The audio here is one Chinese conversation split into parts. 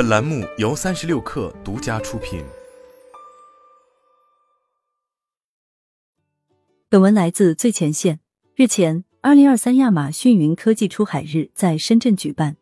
本栏目由三十六氪独家出品。本文来自最前线。日前，二零二三亚马逊云科技出海日在深圳举办，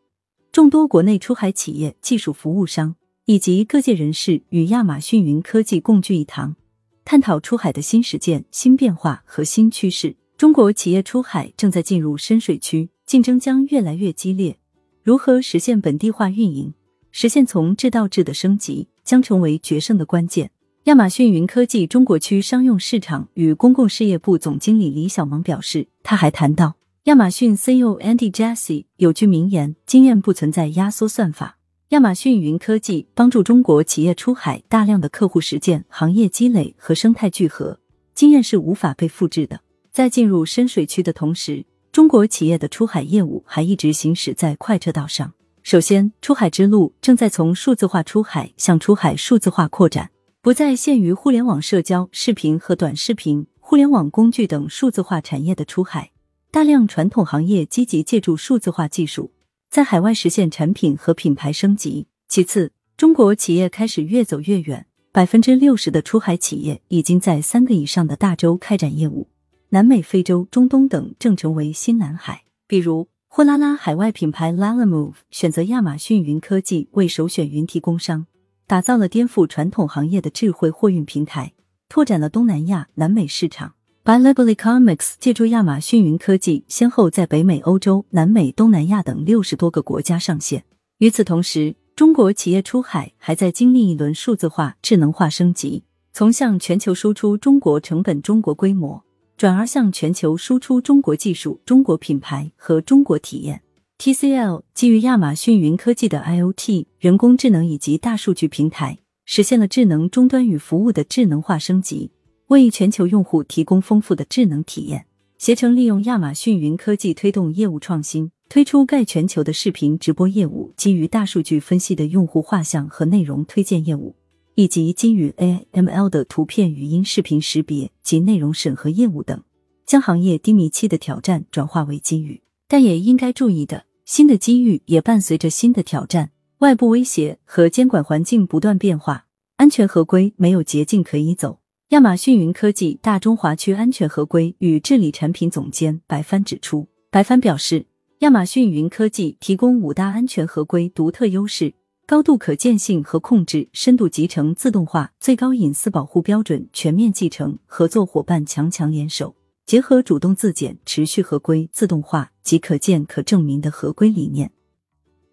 众多国内出海企业、技术服务商以及各界人士与亚马逊云科技共聚一堂，探讨出海的新实践、新变化和新趋势。中国企业出海正在进入深水区，竞争将越来越激烈。如何实现本地化运营，实现从制到制的升级，将成为决胜的关键。亚马逊云科技中国区商用市场与公共事业部总经理李小萌表示，他还谈到，亚马逊 CEO Andy Jassy 有句名言：“经验不存在压缩算法。”亚马逊云科技帮助中国企业出海，大量的客户实践、行业积累和生态聚合，经验是无法被复制的。在进入深水区的同时，中国企业的出海业务还一直行驶在快车道上。首先，出海之路正在从数字化出海向出海数字化扩展，不再限于互联网社交、视频和短视频、互联网工具等数字化产业的出海。大量传统行业积极借助数字化技术，在海外实现产品和品牌升级。其次，中国企业开始越走越远，百分之六十的出海企业已经在三个以上的大洲开展业务。南美、非洲、中东等正成为新蓝海。比如，货拉拉海外品牌 Lalamove 选择亚马逊云科技为首选云提供商，打造了颠覆传统行业的智慧货运平台，拓展了东南亚、南美市场。Bilibili Comics 借助亚马逊云科技，先后在北美、欧洲、南美、东南亚等六十多个国家上线。与此同时，中国企业出海还在经历一轮数字化、智能化升级，从向全球输出中国成本、中国规模。转而向全球输出中国技术、中国品牌和中国体验。TCL 基于亚马逊云科技的 IoT、人工智能以及大数据平台，实现了智能终端与服务的智能化升级，为全球用户提供丰富的智能体验。携程利用亚马逊云科技推动业务创新，推出盖全球的视频直播业务，基于大数据分析的用户画像和内容推荐业务。以及基于 AML 的图片、语音、视频识别及内容审核业务等，将行业低迷期的挑战转化为机遇。但也应该注意的，新的机遇也伴随着新的挑战，外部威胁和监管环境不断变化，安全合规没有捷径可以走。亚马逊云科技大中华区安全合规与治理产品总监白帆指出，白帆表示，亚马逊云科技提供五大安全合规独特优势。高度可见性和控制、深度集成自动化、最高隐私保护标准、全面继承、合作伙伴强强联手，结合主动自检、持续合规、自动化及可见可证明的合规理念，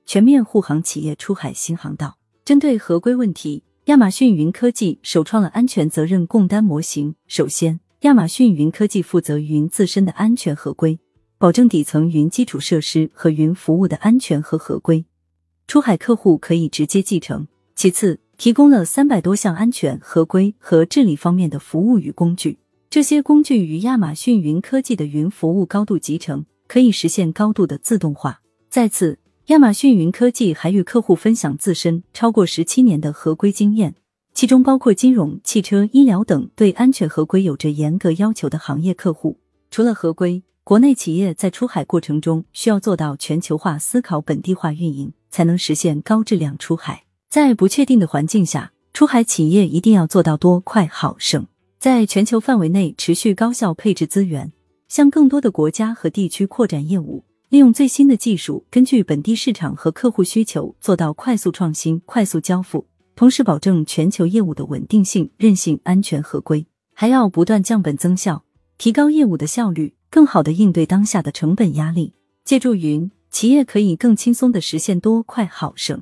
全面护航企业出海新航道。针对合规问题，亚马逊云科技首创了安全责任共担模型。首先，亚马逊云科技负责云自身的安全合规，保证底层云基础设施和云服务的安全和合规。出海客户可以直接继承。其次，提供了三百多项安全合规和治理方面的服务与工具，这些工具与亚马逊云科技的云服务高度集成，可以实现高度的自动化。再次，亚马逊云科技还与客户分享自身超过十七年的合规经验，其中包括金融、汽车、医疗等对安全合规有着严格要求的行业客户。除了合规，国内企业在出海过程中需要做到全球化思考、本地化运营。才能实现高质量出海。在不确定的环境下，出海企业一定要做到多、快、好、省，在全球范围内持续高效配置资源，向更多的国家和地区扩展业务，利用最新的技术，根据本地市场和客户需求做到快速创新、快速交付，同时保证全球业务的稳定性、韧性、安全合规。还要不断降本增效，提高业务的效率，更好的应对当下的成本压力。借助云。企业可以更轻松的实现多快好省，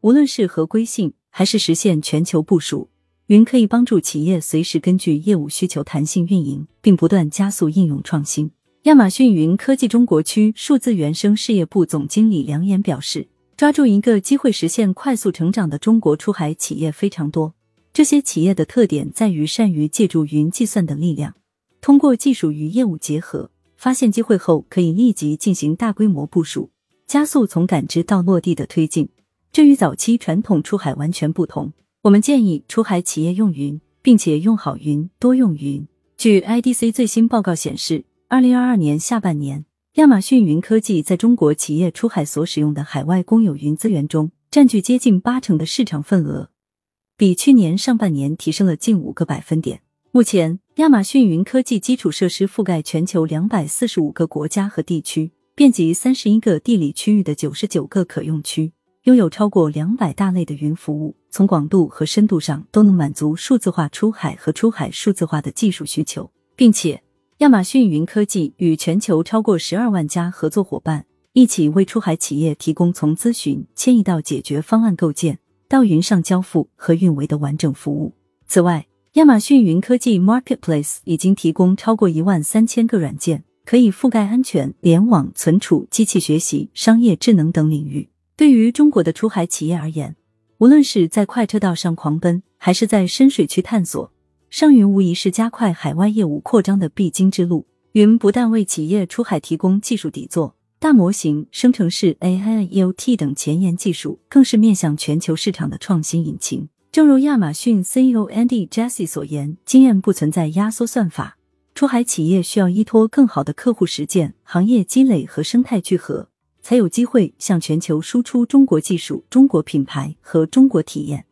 无论是合规性还是实现全球部署，云可以帮助企业随时根据业务需求弹性运营，并不断加速应用创新。亚马逊云科技中国区数字原生事业部总经理梁岩表示：“抓住一个机会实现快速成长的中国出海企业非常多，这些企业的特点在于善于借助云计算的力量，通过技术与业务结合。”发现机会后，可以立即进行大规模部署，加速从感知到落地的推进。这与早期传统出海完全不同。我们建议出海企业用云，并且用好云，多用云。据 IDC 最新报告显示，二零二二年下半年，亚马逊云科技在中国企业出海所使用的海外公有云资源中，占据接近八成的市场份额，比去年上半年提升了近五个百分点。目前，亚马逊云科技基础设施覆盖全球两百四十五个国家和地区，遍及三十一个地理区域的九十九个可用区，拥有超过两百大类的云服务，从广度和深度上都能满足数字化出海和出海数字化的技术需求，并且。亚马逊云科技与全球超过十二万家合作伙伴一起为出海企业提供从咨询、迁移到解决方案构建到云上交付和运维的完整服务。此外，亚马逊云科技 Marketplace 已经提供超过一万三千个软件，可以覆盖安全、联网、存储、机器学习、商业智能等领域。对于中国的出海企业而言，无论是在快车道上狂奔，还是在深水区探索。上云无疑是加快海外业务扩张的必经之路。云不但为企业出海提供技术底座、大模型、生成式 AI、IoT 等前沿技术，更是面向全球市场的创新引擎。正如亚马逊 CEO Andy Jassy 所言，经验不存在压缩算法，出海企业需要依托更好的客户实践、行业积累和生态聚合，才有机会向全球输出中国技术、中国品牌和中国体验。